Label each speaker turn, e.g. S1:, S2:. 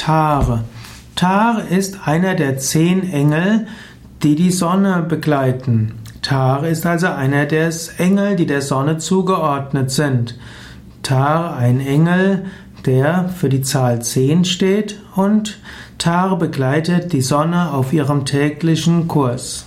S1: Tar. Tar ist einer der zehn Engel, die die Sonne begleiten. Tar ist also einer der Engel, die der Sonne zugeordnet sind. Tar, ein Engel, der für die Zahl 10 steht und Tar begleitet die Sonne auf ihrem täglichen Kurs.